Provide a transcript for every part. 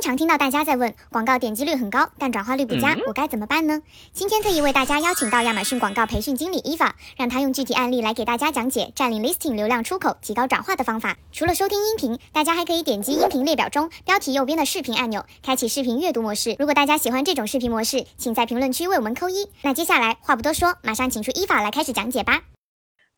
经常听到大家在问，广告点击率很高，但转化率不佳，我该怎么办呢？今天特意为大家邀请到亚马逊广告培训经理伊法，让他用具体案例来给大家讲解占领 listing 流量出口、提高转化的方法。除了收听音频，大家还可以点击音频列表中标题右边的视频按钮，开启视频阅读模式。如果大家喜欢这种视频模式，请在评论区为我们扣一。那接下来话不多说，马上请出伊法来开始讲解吧。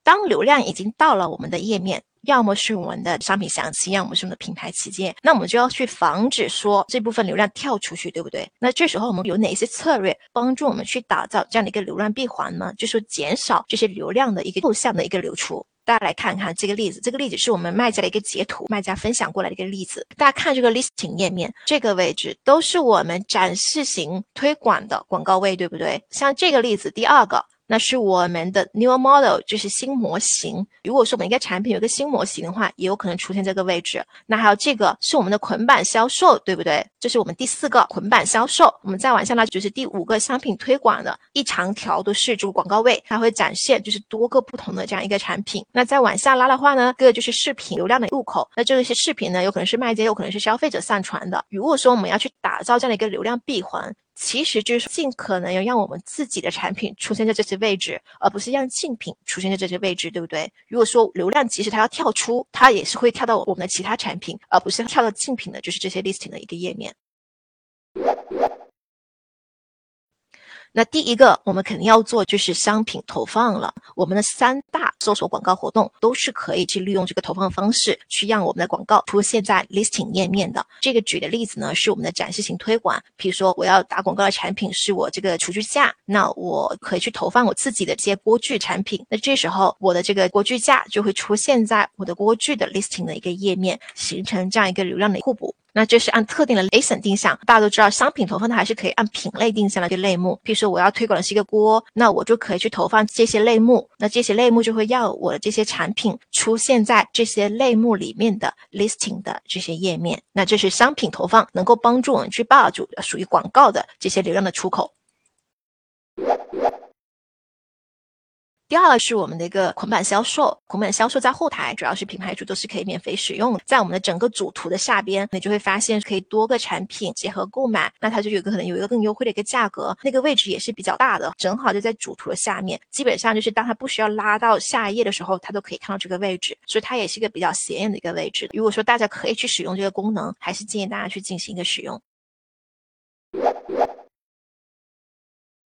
当流量已经到了我们的页面。要么是我们的商品详情，要么是我们的品牌旗舰，那我们就要去防止说这部分流量跳出去，对不对？那这时候我们有哪些策略帮助我们去打造这样的一个流量闭环呢？就是减少这些流量的一个后向的一个流出。大家来看看这个例子，这个例子是我们卖家的一个截图，卖家分享过来的一个例子。大家看这个 listing 页面，这个位置都是我们展示型推广的广告位，对不对？像这个例子，第二个。那是我们的 new model，就是新模型。如果说我们一个产品有一个新模型的话，也有可能出现这个位置。那还有这个是我们的捆绑销售，对不对？这是我们第四个捆绑销售。我们再往下拉，就是第五个商品推广的一长条都是这个广告位，它会展现就是多个不同的这样一个产品。那再往下拉的话呢，这个就是视频流量的入口。那这个是视频呢，有可能是卖家，有可能是消费者上传的。如果说我们要去打造这样的一个流量闭环。其实就是尽可能要让我们自己的产品出现在这些位置，而不是让竞品出现在这些位置，对不对？如果说流量即使它要跳出，它也是会跳到我们的其他产品，而不是跳到竞品的，就是这些 listing 的一个页面。那第一个，我们肯定要做就是商品投放了。我们的三大搜索广告活动都是可以去利用这个投放方式，去让我们的广告出现在 listing 页面的。这个举的例子呢，是我们的展示型推广。比如说，我要打广告的产品是我这个厨具架，那我可以去投放我自己的这些锅具产品。那这时候，我的这个锅具架就会出现在我的锅具的 listing 的一个页面，形成这样一个流量的互补。那这是按特定的 ASIN 定向，大家都知道，商品投放它还是可以按品类定向的一个类目。譬如说，我要推广的是一个锅，那我就可以去投放这些类目，那这些类目就会要我的这些产品出现在这些类目里面的 listing 的这些页面。那这是商品投放能够帮助我们去霸住属于广告的这些流量的出口。第二个是我们的一个捆绑销售，捆绑销售在后台主要是品牌主都是可以免费使用的，在我们的整个主图的下边，你就会发现可以多个产品结合购买，那它就有个可能有一个更优惠的一个价格，那个位置也是比较大的，正好就在主图的下面，基本上就是当它不需要拉到下一页的时候，它都可以看到这个位置，所以它也是一个比较显眼的一个位置。如果说大家可以去使用这个功能，还是建议大家去进行一个使用。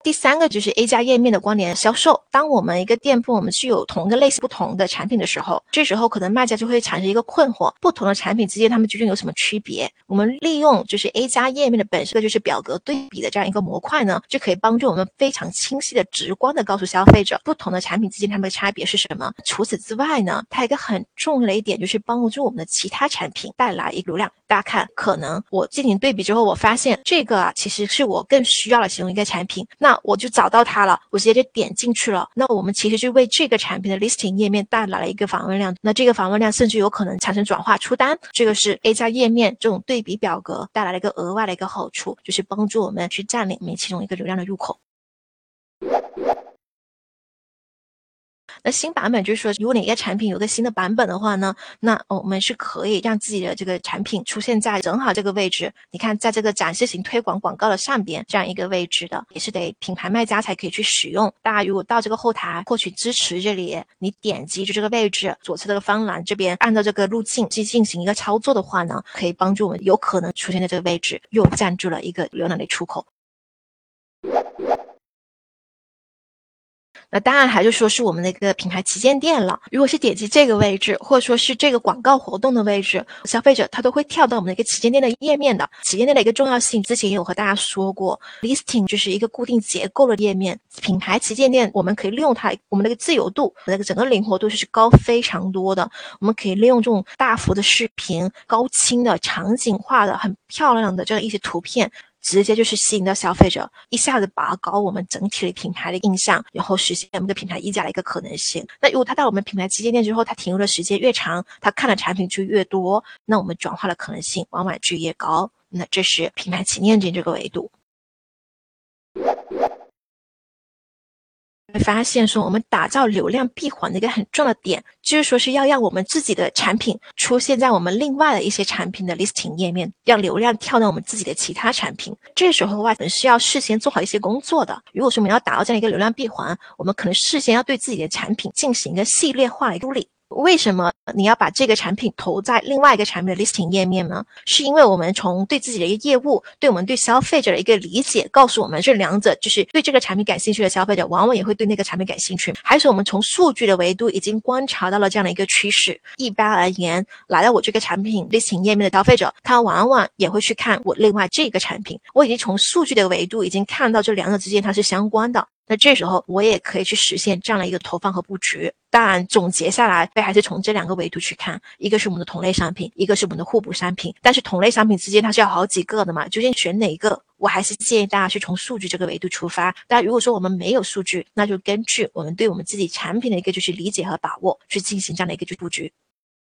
第三个就是 A 加页面的关联销售。当我们一个店铺我们具有同一个类似不同的产品的时候，这时候可能卖家就会产生一个困惑：不同的产品之间它们究竟有什么区别？我们利用就是 A 加页面的本身的就是表格对比的这样一个模块呢，就可以帮助我们非常清晰的、直观的告诉消费者不同的产品之间它们的差别是什么。除此之外呢，它一个很重要的一点就是帮助我们的其他产品带来一个流量。大家看，可能我进行对比之后，我发现这个啊其实是我更需要的其中一个产品，那。我就找到它了，我直接就点进去了。那我们其实就为这个产品的 listing 页面带来了一个访问量，那这个访问量甚至有可能产生转化出单。这个是 A 加页面这种对比表格带来了一个额外的一个好处，就是帮助我们去占领其中一个流量的入口。那新版本就是说，如果哪个产品有个新的版本的话呢，那我们是可以让自己的这个产品出现在正好这个位置。你看，在这个展示型推广广告的上边这样一个位置的，也是得品牌卖家才可以去使用。大家如果到这个后台获取支持这里，你点击就这个位置左侧这个方栏这边，按照这个路径去进行一个操作的话呢，可以帮助我们有可能出现在这个位置，又占住了一个流量的出口。当然还是说是我们的一个品牌旗舰店了。如果是点击这个位置，或者说是这个广告活动的位置，消费者他都会跳到我们的一个旗舰店的页面的。旗舰店的一个重要性，之前也有和大家说过，listing 就是一个固定结构的页面。品牌旗舰店我们可以利用它，我们那个自由度，那个整个灵活度是高非常多的。我们可以利用这种大幅的视频、高清的场景化的、很漂亮的这样一些图片。直接就是吸引到消费者，一下子拔高我们整体的品牌的印象，然后实现我们的品牌溢价的一个可能性。那如果他到我们品牌旗舰店之后，他停留的时间越长，他看的产品就越多，那我们转化的可能性往往就越高。那这是品牌旗舰店这个维度。会发现说，我们打造流量闭环的一个很重要的点，就是说是要让我们自己的产品出现在我们另外的一些产品的 listing 页面，让流量跳到我们自己的其他产品。这时候的话，可能是要事先做好一些工作的。如果说我们要打造这样一个流量闭环，我们可能事先要对自己的产品进行一个系列化的梳理。为什么你要把这个产品投在另外一个产品的 listing 页面呢？是因为我们从对自己的一个业务，对我们对消费者的一个理解，告诉我们这两者就是对这个产品感兴趣的消费者，往往也会对那个产品感兴趣。还是我们从数据的维度已经观察到了这样的一个趋势。一般而言，来到我这个产品 listing 页面的消费者，他往往也会去看我另外这个产品。我已经从数据的维度已经看到这两者之间它是相关的。那这时候我也可以去实现这样的一个投放和布局。当然，总结下来，还是从这两个维度去看，一个是我们的同类商品，一个是我们的互补商品。但是同类商品之间它是要好几个的嘛，究竟选哪一个？我还是建议大家去从数据这个维度出发。但如果说我们没有数据，那就根据我们对我们自己产品的一个就是理解和把握，去进行这样的一个就布局。